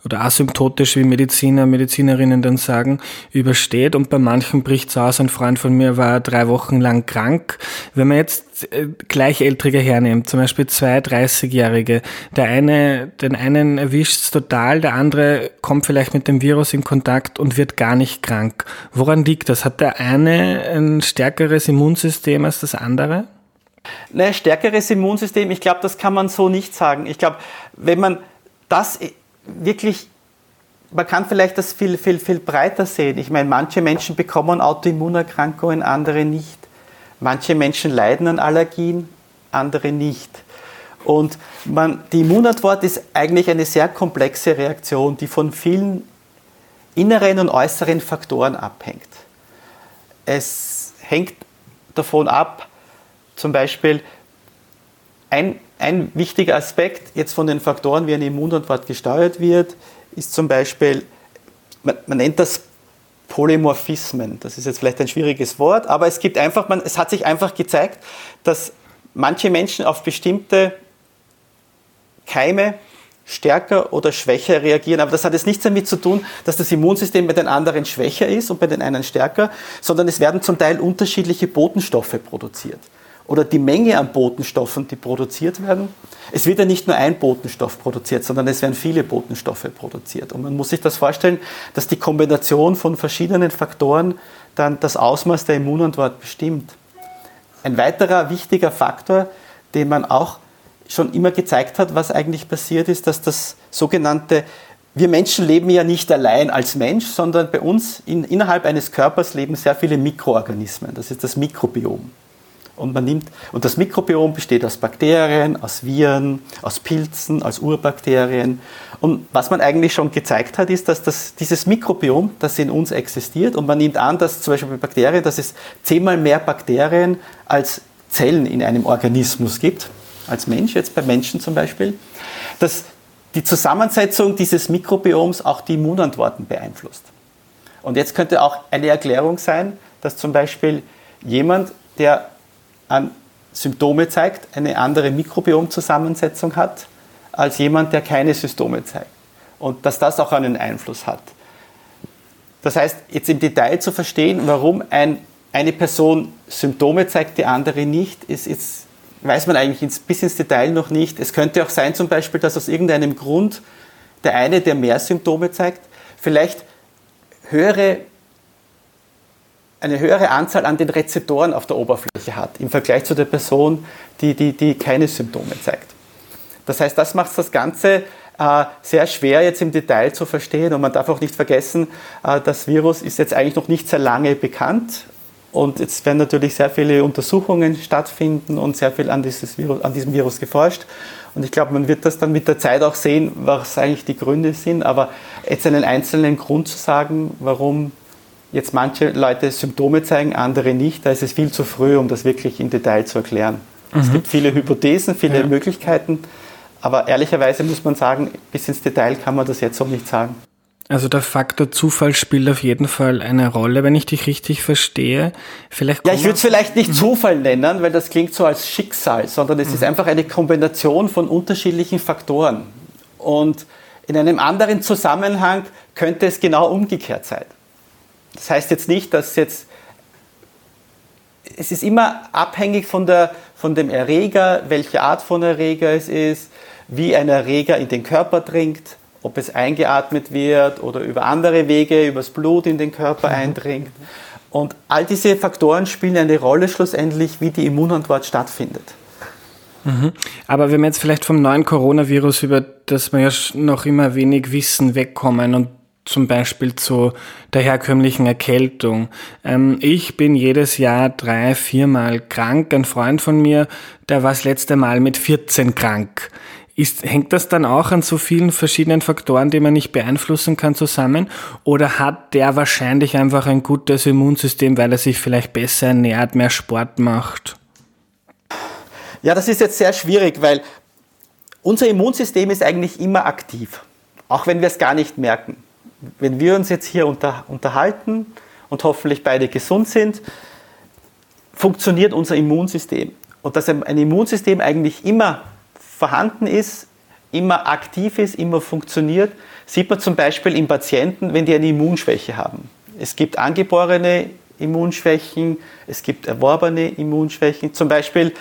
oder asymptotisch, wie Mediziner, Medizinerinnen dann sagen, übersteht und bei manchen bricht es aus. Ein Freund von mir war drei Wochen lang krank. Wenn man jetzt äh, Gleicheltrige hernimmt, zum Beispiel zwei 30-Jährige, der eine, den einen erwischt es total, der andere kommt vielleicht mit dem Virus in Kontakt und wird gar nicht krank. Woran liegt das? Hat der eine ein stärkeres Immunsystem als das andere? Ein stärkeres Immunsystem, ich glaube, das kann man so nicht sagen. Ich glaube, wenn man das wirklich, man kann vielleicht das viel, viel, viel breiter sehen. Ich meine, manche Menschen bekommen Autoimmunerkrankungen, andere nicht. Manche Menschen leiden an Allergien, andere nicht. Und man, die Immunantwort ist eigentlich eine sehr komplexe Reaktion, die von vielen inneren und äußeren Faktoren abhängt. Es hängt davon ab, zum Beispiel, ein, ein wichtiger Aspekt jetzt von den Faktoren, wie eine Immunantwort gesteuert wird, ist zum Beispiel, man, man nennt das Polymorphismen. Das ist jetzt vielleicht ein schwieriges Wort, aber es gibt einfach, man, es hat sich einfach gezeigt, dass manche Menschen auf bestimmte Keime stärker oder schwächer reagieren. Aber das hat jetzt nichts damit zu tun, dass das Immunsystem bei den anderen schwächer ist und bei den einen stärker, sondern es werden zum Teil unterschiedliche Botenstoffe produziert oder die Menge an Botenstoffen, die produziert werden. Es wird ja nicht nur ein Botenstoff produziert, sondern es werden viele Botenstoffe produziert. Und man muss sich das vorstellen, dass die Kombination von verschiedenen Faktoren dann das Ausmaß der Immunantwort bestimmt. Ein weiterer wichtiger Faktor, den man auch schon immer gezeigt hat, was eigentlich passiert ist, dass das sogenannte wir Menschen leben ja nicht allein als Mensch, sondern bei uns in, innerhalb eines Körpers leben sehr viele Mikroorganismen. Das ist das Mikrobiom. Und, man nimmt, und das Mikrobiom besteht aus Bakterien, aus Viren, aus Pilzen, aus Urbakterien. Und was man eigentlich schon gezeigt hat, ist, dass das, dieses Mikrobiom, das in uns existiert, und man nimmt an, dass zum Beispiel bei Bakterien, dass es zehnmal mehr Bakterien als Zellen in einem Organismus gibt, als Mensch, jetzt bei Menschen zum Beispiel, dass die Zusammensetzung dieses Mikrobioms auch die Immunantworten beeinflusst. Und jetzt könnte auch eine Erklärung sein, dass zum Beispiel jemand, der Symptome zeigt, eine andere Mikrobiomzusammensetzung hat, als jemand, der keine Symptome zeigt. Und dass das auch einen Einfluss hat. Das heißt, jetzt im Detail zu verstehen, warum ein, eine Person Symptome zeigt, die andere nicht, ist, ist, weiß man eigentlich bis ins Detail noch nicht. Es könnte auch sein zum Beispiel, dass aus irgendeinem Grund der eine, der mehr Symptome zeigt, vielleicht höhere eine höhere Anzahl an den Rezeptoren auf der Oberfläche hat, im Vergleich zu der Person, die, die, die keine Symptome zeigt. Das heißt, das macht das Ganze äh, sehr schwer jetzt im Detail zu verstehen und man darf auch nicht vergessen, äh, das Virus ist jetzt eigentlich noch nicht sehr lange bekannt und jetzt werden natürlich sehr viele Untersuchungen stattfinden und sehr viel an, Virus, an diesem Virus geforscht. Und ich glaube, man wird das dann mit der Zeit auch sehen, was eigentlich die Gründe sind. Aber jetzt einen einzelnen Grund zu sagen, warum jetzt manche Leute Symptome zeigen, andere nicht, da ist es viel zu früh, um das wirklich im Detail zu erklären. Mhm. Es gibt viele Hypothesen, viele ja. Möglichkeiten, aber ehrlicherweise muss man sagen, bis ins Detail kann man das jetzt auch nicht sagen. Also der Faktor Zufall spielt auf jeden Fall eine Rolle, wenn ich dich richtig verstehe. Vielleicht ja, ich würde es vielleicht nicht mhm. Zufall nennen, weil das klingt so als Schicksal, sondern es mhm. ist einfach eine Kombination von unterschiedlichen Faktoren. Und in einem anderen Zusammenhang könnte es genau umgekehrt sein. Das heißt jetzt nicht, dass jetzt, es ist immer abhängig von, der, von dem Erreger, welche Art von Erreger es ist, wie ein Erreger in den Körper dringt, ob es eingeatmet wird oder über andere Wege, übers Blut in den Körper mhm. eindringt. Und all diese Faktoren spielen eine Rolle schlussendlich, wie die Immunantwort stattfindet. Mhm. Aber wenn wir jetzt vielleicht vom neuen Coronavirus, über das wir ja noch immer wenig wissen, wegkommen und zum Beispiel zu der herkömmlichen Erkältung. Ähm, ich bin jedes Jahr drei, viermal krank. Ein Freund von mir, der war das letzte Mal mit 14 krank. Ist, hängt das dann auch an so vielen verschiedenen Faktoren, die man nicht beeinflussen kann, zusammen? Oder hat der wahrscheinlich einfach ein gutes Immunsystem, weil er sich vielleicht besser ernährt, mehr Sport macht? Ja, das ist jetzt sehr schwierig, weil unser Immunsystem ist eigentlich immer aktiv, auch wenn wir es gar nicht merken. Wenn wir uns jetzt hier unter, unterhalten und hoffentlich beide gesund sind, funktioniert unser Immunsystem. Und dass ein Immunsystem eigentlich immer vorhanden ist, immer aktiv ist, immer funktioniert, sieht man zum Beispiel in Patienten, wenn die eine Immunschwäche haben. Es gibt angeborene Immunschwächen, es gibt erworbene Immunschwächen. Zum Beispiel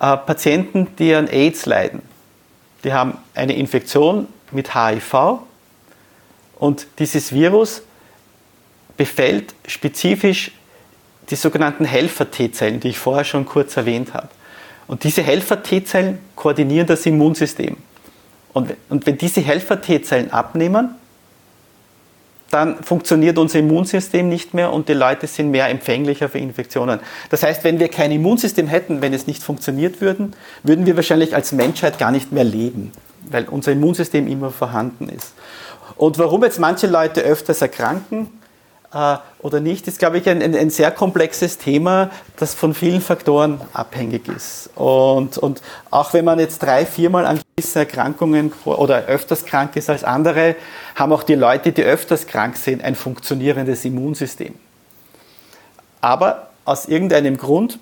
äh, Patienten, die an AIDS leiden. Die haben eine Infektion mit HIV und dieses Virus befällt spezifisch die sogenannten Helfer-T-Zellen, die ich vorher schon kurz erwähnt habe. Und diese Helfer-T-Zellen koordinieren das Immunsystem. Und, und wenn diese Helfer-T-Zellen abnehmen, dann funktioniert unser Immunsystem nicht mehr und die Leute sind mehr empfänglicher für Infektionen. Das heißt, wenn wir kein Immunsystem hätten, wenn es nicht funktioniert würden, würden wir wahrscheinlich als Menschheit gar nicht mehr leben, weil unser Immunsystem immer vorhanden ist. Und warum jetzt manche Leute öfters erkranken, äh, oder nicht, ist, glaube ich, ein, ein, sehr komplexes Thema, das von vielen Faktoren abhängig ist. Und, und auch wenn man jetzt drei, viermal an gewisse Erkrankungen oder öfters krank ist als andere, haben auch die Leute, die öfters krank sind, ein funktionierendes Immunsystem. Aber aus irgendeinem Grund,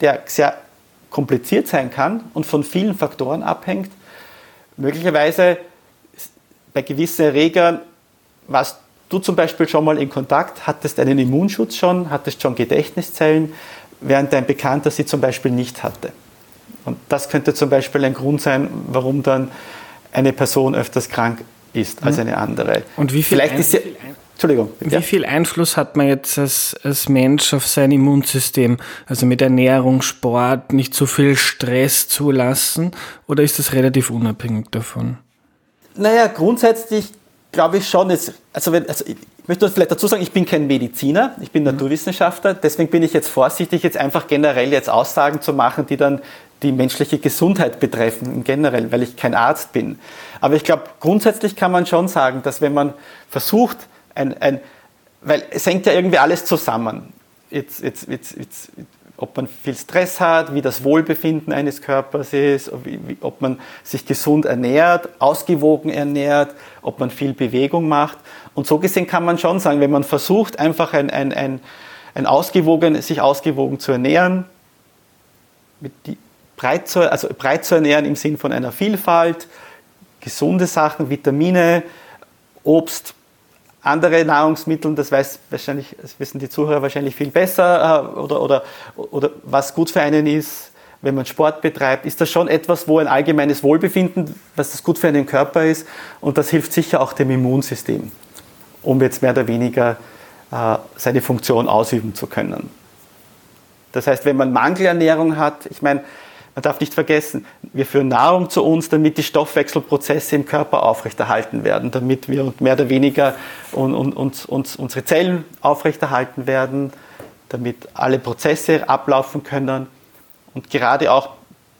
der sehr kompliziert sein kann und von vielen Faktoren abhängt, möglicherweise bei gewissen Erregern was du zum Beispiel schon mal in Kontakt, hattest einen Immunschutz schon, hattest schon Gedächtniszellen, während dein Bekannter sie zum Beispiel nicht hatte. Und das könnte zum Beispiel ein Grund sein, warum dann eine Person öfters krank ist als mhm. eine andere. Und wie viel, Vielleicht ist sie, Entschuldigung, wie viel Einfluss hat man jetzt als, als Mensch auf sein Immunsystem? Also mit Ernährung, Sport, nicht zu so viel Stress zulassen? Oder ist das relativ unabhängig davon? Naja, grundsätzlich glaube ich schon, jetzt, also, wenn, also ich möchte vielleicht dazu sagen, ich bin kein Mediziner, ich bin mhm. Naturwissenschaftler, deswegen bin ich jetzt vorsichtig, jetzt einfach generell jetzt Aussagen zu machen, die dann die menschliche Gesundheit betreffen, generell, weil ich kein Arzt bin. Aber ich glaube, grundsätzlich kann man schon sagen, dass wenn man versucht, ein, ein weil es hängt ja irgendwie alles zusammen. Jetzt, jetzt, jetzt, jetzt, ob man viel Stress hat, wie das Wohlbefinden eines Körpers ist, ob man sich gesund ernährt, ausgewogen ernährt, ob man viel Bewegung macht. Und so gesehen kann man schon sagen, wenn man versucht, einfach ein, ein, ein, ein ausgewogen, sich ausgewogen zu ernähren, breit, zu, also breit zu ernähren im Sinn von einer Vielfalt, gesunde Sachen, Vitamine, Obst, andere Nahrungsmittel, das weiß wahrscheinlich, das wissen die Zuhörer wahrscheinlich viel besser, äh, oder, oder, oder was gut für einen ist, wenn man Sport betreibt, ist das schon etwas, wo ein allgemeines Wohlbefinden, was das gut für einen Körper ist, und das hilft sicher auch dem Immunsystem, um jetzt mehr oder weniger äh, seine Funktion ausüben zu können. Das heißt, wenn man Mangelernährung hat, ich meine, man darf nicht vergessen, wir führen Nahrung zu uns, damit die Stoffwechselprozesse im Körper aufrechterhalten werden, damit wir mehr oder weniger und, und, uns, uns, unsere Zellen aufrechterhalten werden, damit alle Prozesse ablaufen können. Und gerade auch,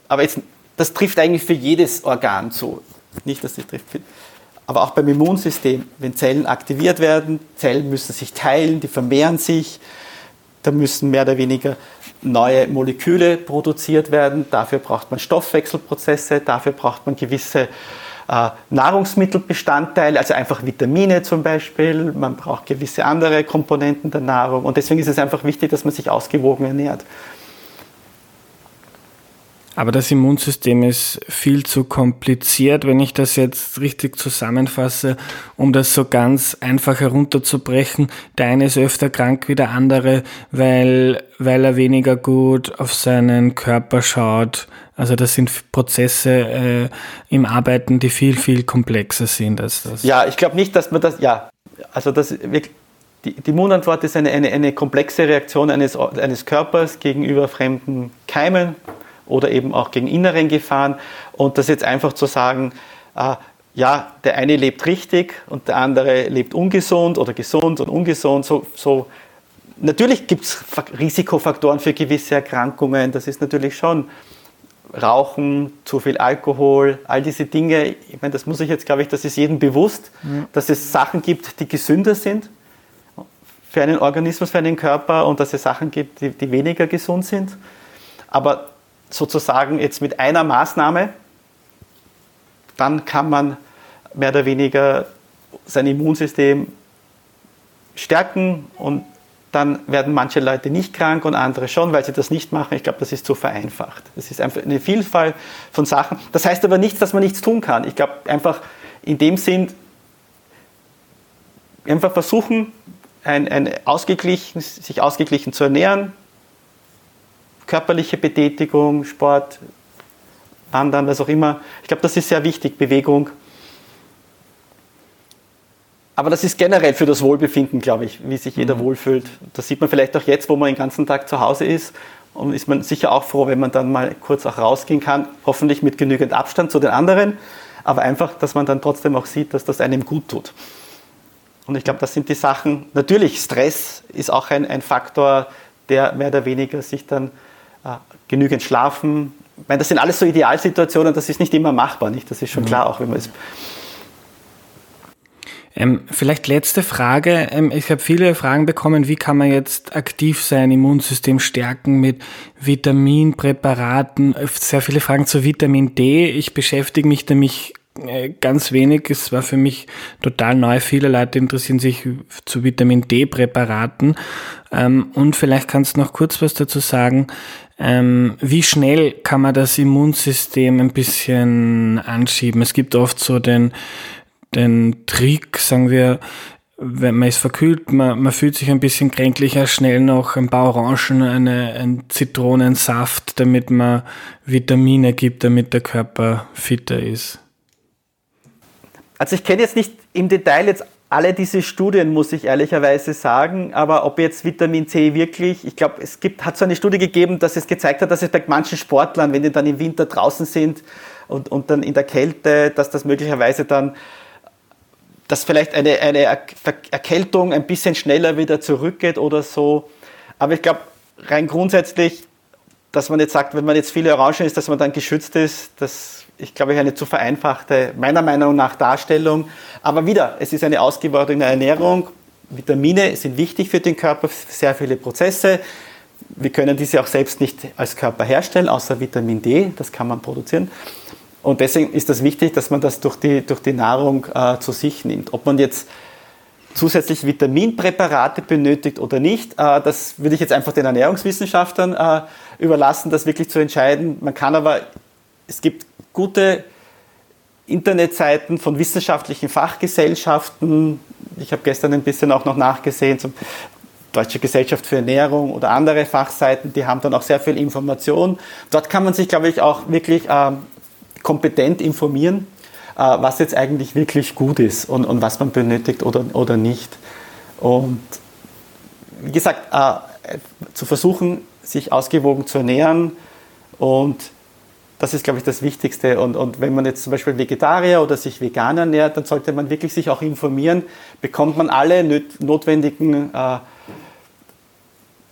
aber jetzt, das trifft eigentlich für jedes Organ zu. Nicht, dass das trifft, aber auch beim Immunsystem, wenn Zellen aktiviert werden, Zellen müssen sich teilen, die vermehren sich, da müssen mehr oder weniger neue Moleküle produziert werden. Dafür braucht man Stoffwechselprozesse, dafür braucht man gewisse äh, Nahrungsmittelbestandteile, also einfach Vitamine zum Beispiel. Man braucht gewisse andere Komponenten der Nahrung. Und deswegen ist es einfach wichtig, dass man sich ausgewogen ernährt. Aber das Immunsystem ist viel zu kompliziert, wenn ich das jetzt richtig zusammenfasse, um das so ganz einfach herunterzubrechen. Der eine ist öfter krank wie der andere, weil, weil er weniger gut auf seinen Körper schaut. Also das sind Prozesse äh, im Arbeiten, die viel, viel komplexer sind als das. Ja, ich glaube nicht, dass man das, ja, also das wirklich, die, die Immunantwort ist eine, eine, eine komplexe Reaktion eines, eines Körpers gegenüber fremden Keimen oder eben auch gegen inneren Gefahren. Und das jetzt einfach zu sagen, äh, ja, der eine lebt richtig und der andere lebt ungesund oder gesund und ungesund, so, so Natürlich gibt es Risikofaktoren für gewisse Erkrankungen, das ist natürlich schon. Rauchen, zu viel Alkohol, all diese Dinge, ich meine, das muss ich jetzt, glaube ich, das ist jedem bewusst, ja. dass es Sachen gibt, die gesünder sind für einen Organismus, für einen Körper und dass es Sachen gibt, die, die weniger gesund sind. Aber sozusagen jetzt mit einer Maßnahme, dann kann man mehr oder weniger sein Immunsystem stärken und dann werden manche Leute nicht krank und andere schon, weil sie das nicht machen. Ich glaube, das ist zu vereinfacht. Das ist einfach eine Vielfalt von Sachen. Das heißt aber nichts, dass man nichts tun kann. Ich glaube einfach in dem Sinn, einfach versuchen, ein, ein ausgeglichen, sich ausgeglichen zu ernähren, körperliche Betätigung, Sport, Wandern, was auch immer. Ich glaube, das ist sehr wichtig, Bewegung. Aber das ist generell für das Wohlbefinden, glaube ich, wie sich jeder mhm. wohlfühlt. Das sieht man vielleicht auch jetzt, wo man den ganzen Tag zu Hause ist. Und ist man sicher auch froh, wenn man dann mal kurz auch rausgehen kann, hoffentlich mit genügend Abstand zu den anderen, aber einfach, dass man dann trotzdem auch sieht, dass das einem gut tut. Und ich glaube, das sind die Sachen, natürlich Stress ist auch ein, ein Faktor, der mehr oder weniger sich dann genügend schlafen. Ich meine, das sind alles so Idealsituationen, das ist nicht immer machbar, nicht? Das ist schon mhm. klar, auch wenn man es ähm, vielleicht letzte Frage. Ähm, ich habe viele Fragen bekommen, wie kann man jetzt aktiv sein Immunsystem stärken mit Vitaminpräparaten. Sehr viele Fragen zu Vitamin D. Ich beschäftige mich nämlich äh, ganz wenig. Es war für mich total neu. Viele Leute interessieren sich zu Vitamin D-Präparaten. Ähm, und vielleicht kannst du noch kurz was dazu sagen. Ähm, wie schnell kann man das Immunsystem ein bisschen anschieben? Es gibt oft so den den Trick, sagen wir, wenn man ist verkühlt, man, man fühlt sich ein bisschen kränklicher, schnell noch ein paar Orangen, eine, ein Zitronensaft, damit man Vitamine gibt, damit der Körper fitter ist. Also ich kenne jetzt nicht im Detail jetzt alle diese Studien, muss ich ehrlicherweise sagen, aber ob jetzt Vitamin C wirklich, ich glaube, es gibt, hat so eine Studie gegeben, dass es gezeigt hat, dass es bei manchen Sportlern, wenn die dann im Winter draußen sind und, und dann in der Kälte, dass das möglicherweise dann dass vielleicht eine, eine Erkältung ein bisschen schneller wieder zurückgeht oder so. Aber ich glaube, rein grundsätzlich, dass man jetzt sagt, wenn man jetzt viele Orangen isst, dass man dann geschützt ist, das ich glaube ich eine zu vereinfachte, meiner Meinung nach, Darstellung. Aber wieder, es ist eine ausgewogene Ernährung. Vitamine sind wichtig für den Körper, sehr viele Prozesse. Wir können diese auch selbst nicht als Körper herstellen, außer Vitamin D, das kann man produzieren. Und deswegen ist das wichtig, dass man das durch die, durch die Nahrung äh, zu sich nimmt. Ob man jetzt zusätzlich Vitaminpräparate benötigt oder nicht, äh, das würde ich jetzt einfach den Ernährungswissenschaftlern äh, überlassen, das wirklich zu entscheiden. Man kann aber, es gibt gute Internetseiten von wissenschaftlichen Fachgesellschaften. Ich habe gestern ein bisschen auch noch nachgesehen zum Deutsche Gesellschaft für Ernährung oder andere Fachseiten, die haben dann auch sehr viel Information. Dort kann man sich, glaube ich, auch wirklich ähm, kompetent informieren, äh, was jetzt eigentlich wirklich gut ist und, und was man benötigt oder, oder nicht. Und wie gesagt, äh, zu versuchen, sich ausgewogen zu ernähren und das ist, glaube ich, das Wichtigste. Und, und wenn man jetzt zum Beispiel Vegetarier oder sich vegan ernährt, dann sollte man wirklich sich auch informieren, bekommt man alle notwendigen äh,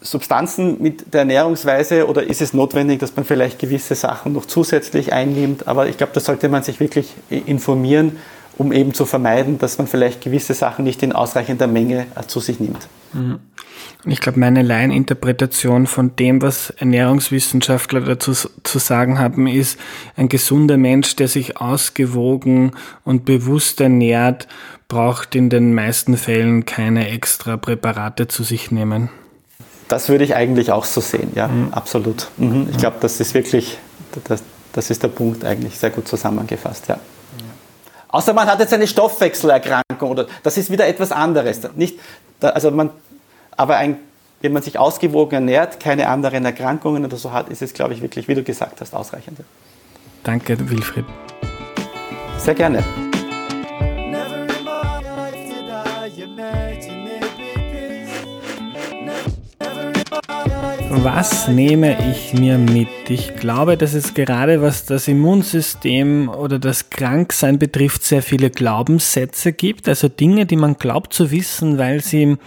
Substanzen mit der Ernährungsweise oder ist es notwendig, dass man vielleicht gewisse Sachen noch zusätzlich einnimmt? Aber ich glaube, da sollte man sich wirklich informieren, um eben zu vermeiden, dass man vielleicht gewisse Sachen nicht in ausreichender Menge äh, zu sich nimmt. Ich glaube, meine Laieninterpretation von dem, was Ernährungswissenschaftler dazu zu sagen haben, ist, ein gesunder Mensch, der sich ausgewogen und bewusst ernährt, braucht in den meisten Fällen keine extra Präparate zu sich nehmen. Das würde ich eigentlich auch so sehen, ja, mhm. absolut. Mhm. Ich glaube, das ist wirklich, das, das ist der Punkt eigentlich sehr gut zusammengefasst, ja. Außer man hat jetzt eine Stoffwechselerkrankung oder das ist wieder etwas anderes. Nicht, also man, aber ein, wenn man sich ausgewogen ernährt, keine anderen Erkrankungen oder so hat, ist es, glaube ich, wirklich, wie du gesagt hast, ausreichend. Danke, Wilfried. Sehr gerne. Was nehme ich mir mit? Ich glaube, dass es gerade was das Immunsystem oder das Kranksein betrifft, sehr viele Glaubenssätze gibt, also Dinge, die man glaubt zu wissen, weil sie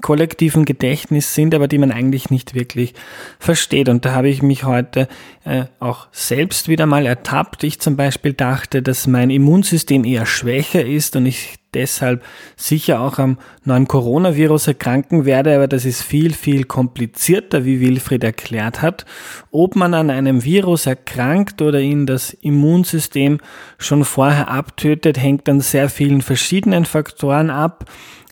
kollektiven Gedächtnis sind, aber die man eigentlich nicht wirklich versteht. Und da habe ich mich heute äh, auch selbst wieder mal ertappt. Ich zum Beispiel dachte, dass mein Immunsystem eher schwächer ist und ich deshalb sicher auch am neuen Coronavirus erkranken werde, aber das ist viel, viel komplizierter, wie Wilfried erklärt hat. Ob man an einem Virus erkrankt oder ihn das Immunsystem schon vorher abtötet, hängt an sehr vielen verschiedenen Faktoren ab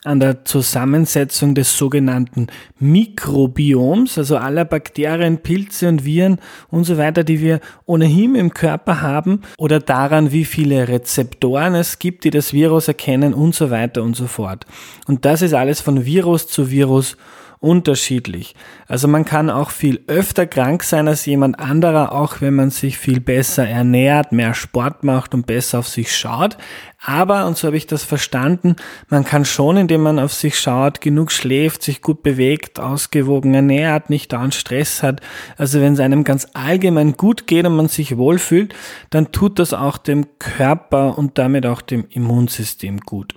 an der Zusammensetzung des sogenannten Mikrobioms, also aller Bakterien, Pilze und Viren und so weiter, die wir ohnehin im Körper haben, oder daran, wie viele Rezeptoren es gibt, die das Virus erkennen und so weiter und so fort. Und das ist alles von Virus zu Virus unterschiedlich. Also man kann auch viel öfter krank sein als jemand anderer, auch wenn man sich viel besser ernährt, mehr Sport macht und besser auf sich schaut. Aber, und so habe ich das verstanden, man kann schon, indem man auf sich schaut, genug schläft, sich gut bewegt, ausgewogen ernährt, nicht dauernd Stress hat. Also wenn es einem ganz allgemein gut geht und man sich wohlfühlt, dann tut das auch dem Körper und damit auch dem Immunsystem gut.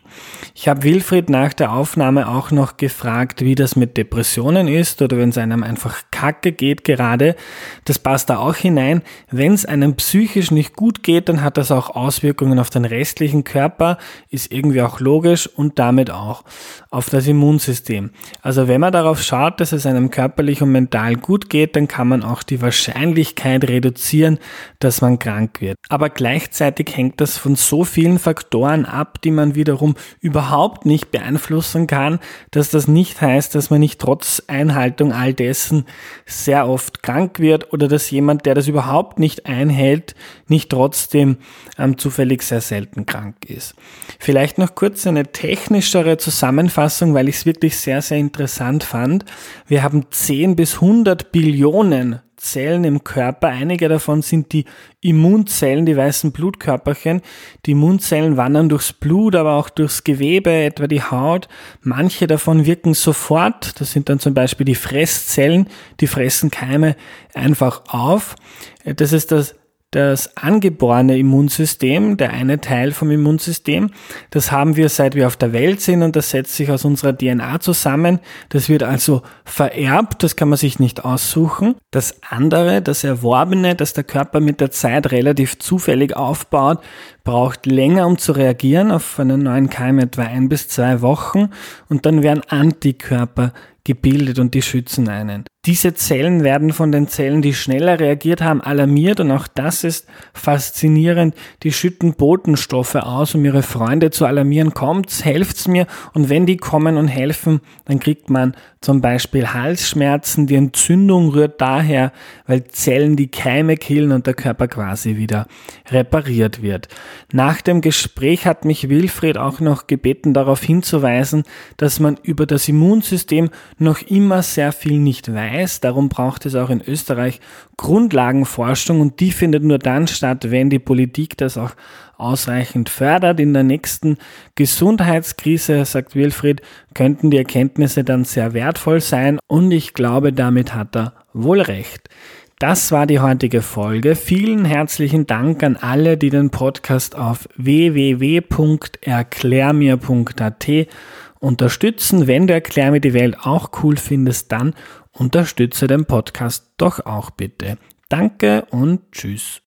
Ich habe Wilfried nach der Aufnahme auch noch gefragt, wie das mit Depressionen ist oder wenn es einem einfach kacke geht gerade. Das passt da auch hinein. Wenn es einem psychisch nicht gut geht, dann hat das auch Auswirkungen auf den restlichen Körper, ist irgendwie auch logisch und damit auch auf das Immunsystem. Also wenn man darauf schaut, dass es einem körperlich und mental gut geht, dann kann man auch die Wahrscheinlichkeit reduzieren, dass man krank wird. Aber gleichzeitig hängt das von so vielen Faktoren ab, die man wiederum überhaupt nicht beeinflussen kann, dass das nicht heißt, dass man nicht trotz Einhaltung all dessen sehr oft krank wird oder dass jemand, der das überhaupt nicht einhält, nicht trotzdem ähm, zufällig sehr selten krank ist. Vielleicht noch kurz eine technischere Zusammenfassung, weil ich es wirklich sehr, sehr interessant fand. Wir haben 10 bis 100 Billionen Zellen im Körper. Einige davon sind die Immunzellen, die weißen Blutkörperchen. Die Immunzellen wandern durchs Blut, aber auch durchs Gewebe, etwa die Haut. Manche davon wirken sofort. Das sind dann zum Beispiel die Fresszellen. Die fressen Keime einfach auf. Das ist das das angeborene Immunsystem, der eine Teil vom Immunsystem, das haben wir seit wir auf der Welt sind und das setzt sich aus unserer DNA zusammen. Das wird also vererbt, das kann man sich nicht aussuchen. Das andere, das Erworbene, das der Körper mit der Zeit relativ zufällig aufbaut, braucht länger, um zu reagieren auf einen neuen Keim, etwa ein bis zwei Wochen und dann werden Antikörper gebildet und die schützen einen. Diese Zellen werden von den Zellen, die schneller reagiert haben, alarmiert und auch das ist faszinierend. Die schütten Botenstoffe aus, um ihre Freunde zu alarmieren. Kommt's, helft's mir und wenn die kommen und helfen, dann kriegt man zum Beispiel Halsschmerzen. Die Entzündung rührt daher, weil Zellen die Keime killen und der Körper quasi wieder repariert wird. Nach dem Gespräch hat mich Wilfried auch noch gebeten, darauf hinzuweisen, dass man über das Immunsystem noch immer sehr viel nicht weiß. Darum braucht es auch in Österreich Grundlagenforschung und die findet nur dann statt, wenn die Politik das auch ausreichend fördert. In der nächsten Gesundheitskrise, sagt Wilfried, könnten die Erkenntnisse dann sehr wertvoll sein und ich glaube, damit hat er wohl recht. Das war die heutige Folge. Vielen herzlichen Dank an alle, die den Podcast auf www.erklärmir.at unterstützen. Wenn du Erklär mir die Welt auch cool findest, dann Unterstütze den Podcast doch auch bitte. Danke und tschüss.